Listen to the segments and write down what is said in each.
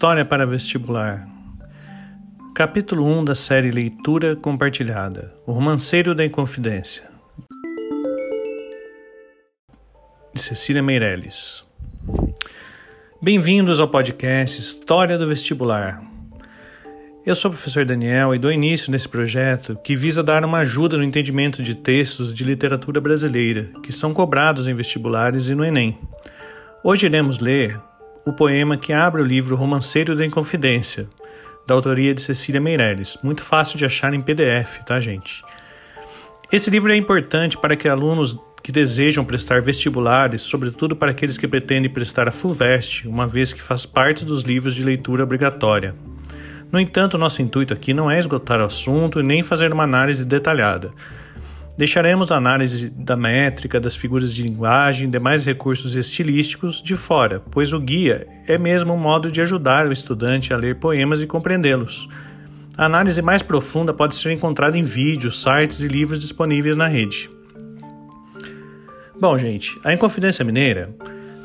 História para vestibular. Capítulo 1 da série Leitura Compartilhada. O Romanceiro da Inconfidência. De Cecília Meirelles. Bem-vindos ao podcast História do Vestibular. Eu sou o professor Daniel e dou início nesse projeto que visa dar uma ajuda no entendimento de textos de literatura brasileira que são cobrados em vestibulares e no Enem. Hoje iremos ler o poema que abre o livro Romanceiro da Inconfidência, da autoria de Cecília Meirelles. Muito fácil de achar em PDF, tá, gente? Esse livro é importante para que alunos que desejam prestar vestibulares, sobretudo para aqueles que pretendem prestar a FUVEST, uma vez que faz parte dos livros de leitura obrigatória. No entanto, nosso intuito aqui não é esgotar o assunto e nem fazer uma análise detalhada. Deixaremos a análise da métrica, das figuras de linguagem e demais recursos estilísticos de fora, pois o guia é mesmo um modo de ajudar o estudante a ler poemas e compreendê-los. A análise mais profunda pode ser encontrada em vídeos, sites e livros disponíveis na rede. Bom, gente, a Inconfidência Mineira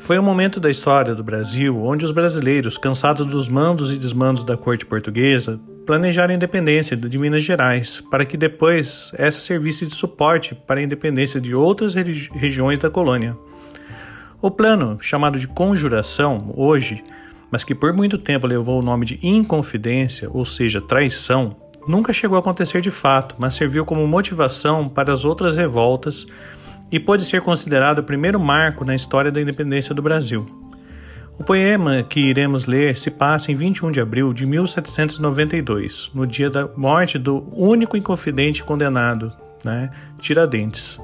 foi um momento da história do Brasil onde os brasileiros, cansados dos mandos e desmandos da corte portuguesa, planejar a independência de Minas Gerais, para que depois essa servisse de suporte para a independência de outras regi regiões da colônia. O plano, chamado de conjuração, hoje, mas que por muito tempo levou o nome de inconfidência, ou seja, traição, nunca chegou a acontecer de fato, mas serviu como motivação para as outras revoltas e pode ser considerado o primeiro marco na história da independência do Brasil. O poema que iremos ler se passa em 21 de abril de 1792, no dia da morte do único inconfidente condenado, né, Tiradentes.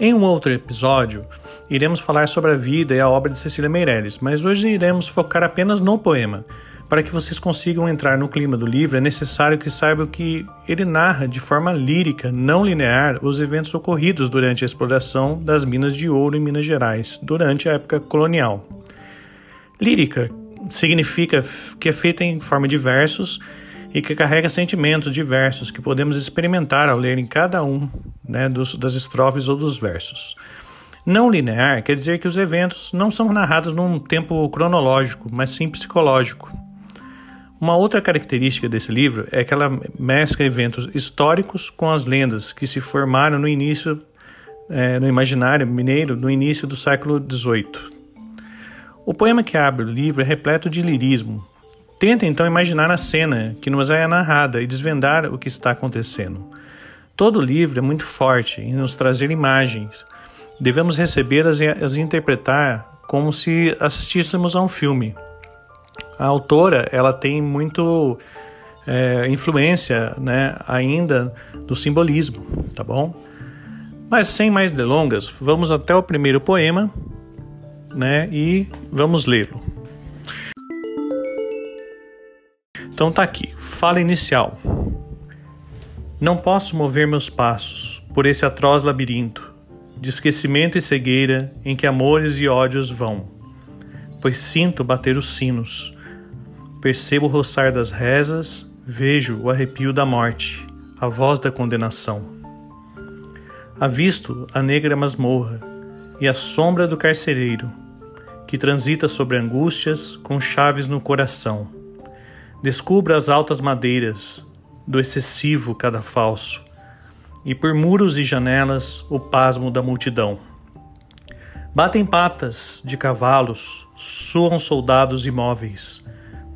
Em um outro episódio, iremos falar sobre a vida e a obra de Cecília Meirelles, mas hoje iremos focar apenas no poema, para que vocês consigam entrar no clima do livro, é necessário que saibam que ele narra de forma lírica, não linear, os eventos ocorridos durante a exploração das minas de ouro em Minas Gerais, durante a época colonial. Lírica significa que é feita em forma de versos e que carrega sentimentos diversos que podemos experimentar ao ler em cada um né, dos, das estrofes ou dos versos. Não linear quer dizer que os eventos não são narrados num tempo cronológico, mas sim psicológico. Uma outra característica desse livro é que ela mescla eventos históricos com as lendas que se formaram no início, é, no imaginário mineiro, no início do século XVIII. O poema que abre o livro é repleto de lirismo. Tenta então imaginar a cena que nos é narrada e desvendar o que está acontecendo. Todo o livro é muito forte em nos trazer imagens. Devemos recebê-las e as interpretar como se assistíssemos a um filme. A autora ela tem muito é, influência, né, ainda do simbolismo, tá bom? Mas sem mais delongas, vamos até o primeiro poema, né, e vamos lê-lo. Então tá aqui, fala inicial. Não posso mover meus passos por esse atroz labirinto de esquecimento e cegueira em que amores e ódios vão, pois sinto bater os sinos Percebo o roçar das rezas, vejo o arrepio da morte, a voz da condenação. Avisto a negra masmorra e a sombra do carcereiro, que transita sobre angústias com chaves no coração. Descubro as altas madeiras do excessivo cadafalso, e por muros e janelas o pasmo da multidão. Batem patas de cavalos, suam soldados imóveis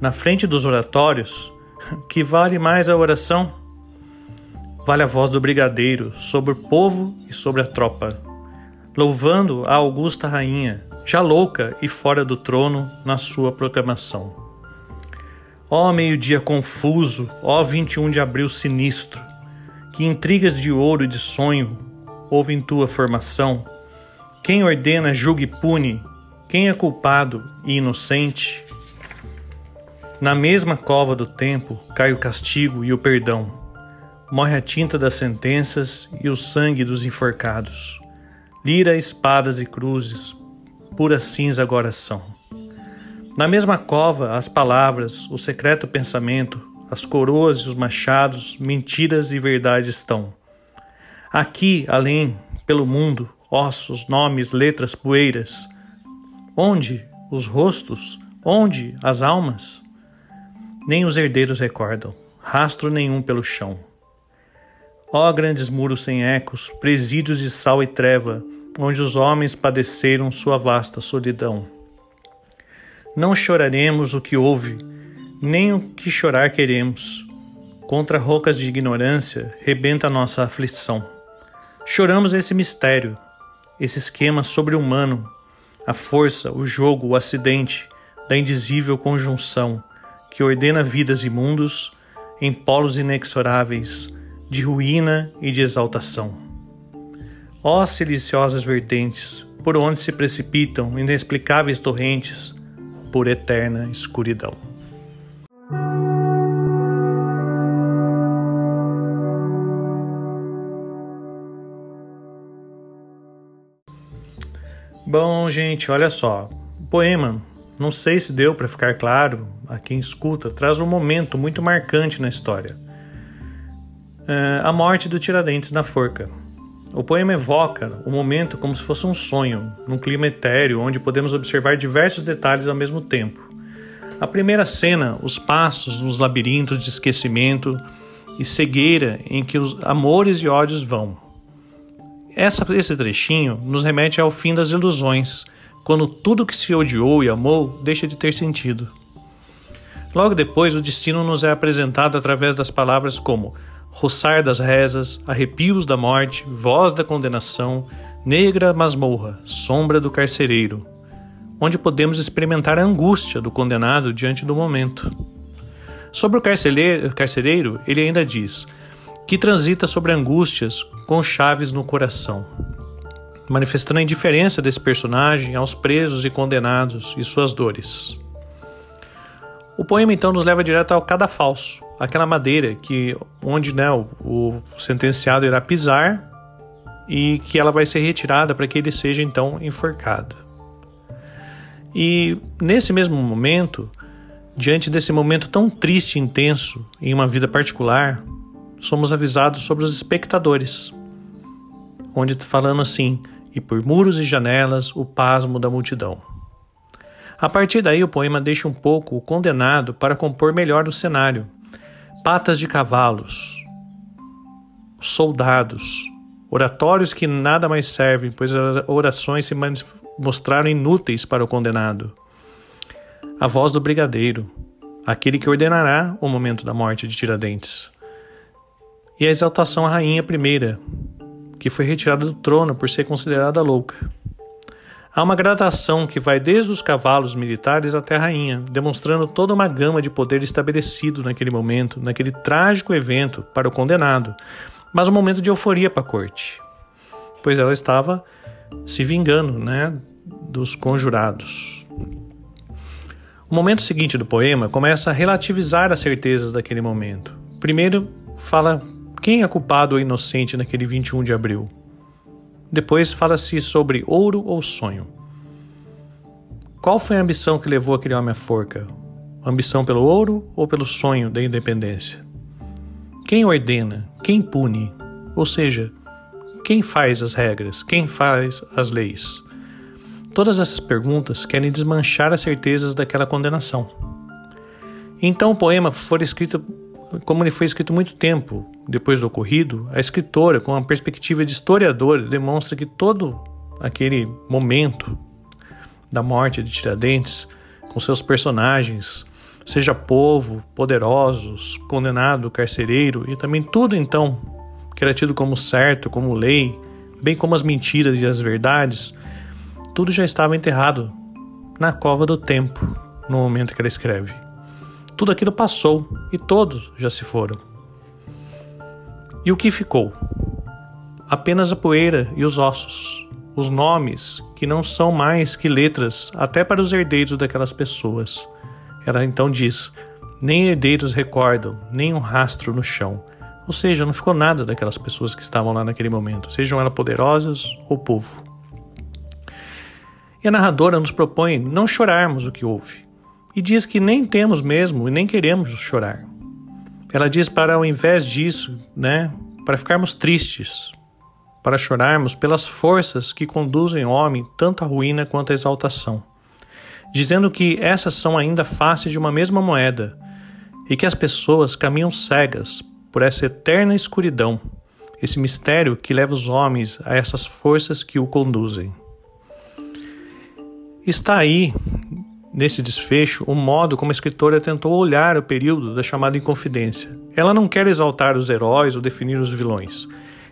na frente dos oratórios, que vale mais a oração? Vale a voz do brigadeiro sobre o povo e sobre a tropa, louvando a augusta rainha, já louca e fora do trono na sua proclamação. Ó meio-dia confuso, ó 21 de abril sinistro, que intrigas de ouro e de sonho houve em tua formação, quem ordena julga e pune, quem é culpado e inocente, na mesma cova do tempo cai o castigo e o perdão. Morre a tinta das sentenças e o sangue dos enforcados. Lira, espadas e cruzes, pura cinza agora são. Na mesma cova, as palavras, o secreto pensamento, as coroas e os machados, mentiras e verdade estão. Aqui, além, pelo mundo, ossos, nomes, letras, poeiras. Onde os rostos, Onde as almas? Nem os herdeiros recordam, rastro nenhum pelo chão. Ó grandes muros sem ecos, presídios de sal e treva, onde os homens padeceram sua vasta solidão. Não choraremos o que houve, nem o que chorar queremos. Contra rocas de ignorância rebenta nossa aflição. Choramos esse mistério, esse esquema sobre-humano, a força, o jogo, o acidente da indizível conjunção que ordena vidas e mundos em polos inexoráveis de ruína e de exaltação. Ó siliciosas vertentes, por onde se precipitam inexplicáveis torrentes, por eterna escuridão. Bom, gente, olha só. O poema, não sei se deu para ficar claro a quem escuta, traz um momento muito marcante na história. É a morte do Tiradentes na forca. O poema evoca o momento como se fosse um sonho, num clima etéreo onde podemos observar diversos detalhes ao mesmo tempo. A primeira cena, os passos nos labirintos de esquecimento e cegueira em que os amores e ódios vão. Essa, esse trechinho nos remete ao fim das ilusões, quando tudo que se odiou e amou deixa de ter sentido. Logo depois, o destino nos é apresentado através das palavras como roçar das rezas, arrepios da morte, voz da condenação, negra masmorra, sombra do carcereiro, onde podemos experimentar a angústia do condenado diante do momento. Sobre o carcereiro, ele ainda diz que transita sobre angústias com chaves no coração, manifestando a indiferença desse personagem aos presos e condenados e suas dores. O poema então nos leva direto ao cadafalso, aquela madeira que onde né, o, o sentenciado irá pisar e que ela vai ser retirada para que ele seja então enforcado. E nesse mesmo momento, diante desse momento tão triste e intenso em uma vida particular, somos avisados sobre os espectadores, onde falando assim: e por muros e janelas o pasmo da multidão. A partir daí, o poema deixa um pouco o condenado para compor melhor o cenário. Patas de cavalos, soldados, oratórios que nada mais servem, pois as orações se mostraram inúteis para o condenado. A voz do brigadeiro, aquele que ordenará o momento da morte de Tiradentes. E a exaltação à rainha primeira, que foi retirada do trono por ser considerada louca. Há uma gradação que vai desde os cavalos militares até a rainha, demonstrando toda uma gama de poder estabelecido naquele momento, naquele trágico evento para o condenado, mas um momento de euforia para a corte, pois ela estava se vingando né, dos conjurados. O momento seguinte do poema começa a relativizar as certezas daquele momento. Primeiro, fala quem é culpado ou inocente naquele 21 de abril. Depois fala-se sobre ouro ou sonho. Qual foi a ambição que levou aquele homem à forca? Ambição pelo ouro ou pelo sonho da independência? Quem ordena? Quem pune? Ou seja, quem faz as regras? Quem faz as leis? Todas essas perguntas querem desmanchar as certezas daquela condenação. Então o poema foi escrito como ele foi escrito muito tempo depois do ocorrido, a escritora, com a perspectiva de historiadora, demonstra que todo aquele momento da morte de Tiradentes, com seus personagens, seja povo, poderosos, condenado, carcereiro e também tudo então que era tido como certo, como lei, bem como as mentiras e as verdades, tudo já estava enterrado na cova do tempo no momento que ela escreve. Tudo aquilo passou e todos já se foram. E o que ficou? Apenas a poeira e os ossos, os nomes que não são mais que letras até para os herdeiros daquelas pessoas. Ela então diz: nem herdeiros recordam, nem um rastro no chão. Ou seja, não ficou nada daquelas pessoas que estavam lá naquele momento, sejam elas poderosas ou povo. E a narradora nos propõe não chorarmos o que houve, e diz que nem temos mesmo e nem queremos chorar. Ela diz para ao invés disso, né, para ficarmos tristes, para chorarmos pelas forças que conduzem o homem tanto à ruína quanto à exaltação. dizendo que essas são ainda faces de uma mesma moeda e que as pessoas caminham cegas por essa eterna escuridão, esse mistério que leva os homens a essas forças que o conduzem. Está aí, nesse desfecho, o modo como a escritora tentou olhar o período da chamada Inconfidência. Ela não quer exaltar os heróis ou definir os vilões.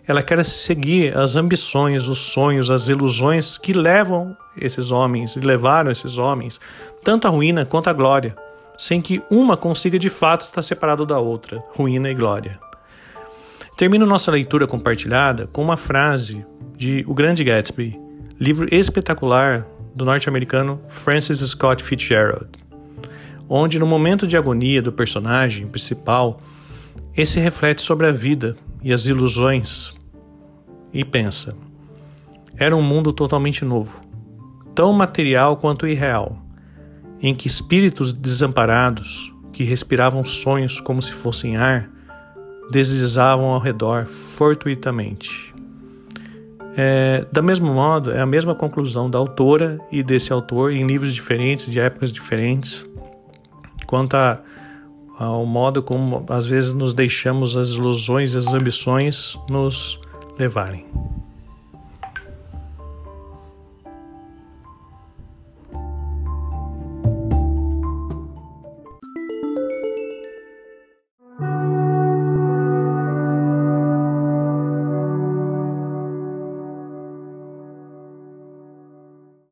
Ela quer seguir as ambições, os sonhos, as ilusões que levam esses homens e levaram esses homens tanto à ruína quanto à glória, sem que uma consiga de fato estar separado da outra, ruína e glória. Termino nossa leitura compartilhada com uma frase de O Grande Gatsby, livro espetacular do norte-americano Francis Scott Fitzgerald, onde no momento de agonia do personagem principal, esse reflete sobre a vida e as ilusões e pensa: era um mundo totalmente novo, tão material quanto irreal, em que espíritos desamparados, que respiravam sonhos como se fossem ar, deslizavam ao redor fortuitamente. É, da mesmo modo, é a mesma conclusão da autora e desse autor em livros diferentes, de épocas diferentes, quanto a, ao modo como às vezes nos deixamos as ilusões e as ambições nos levarem.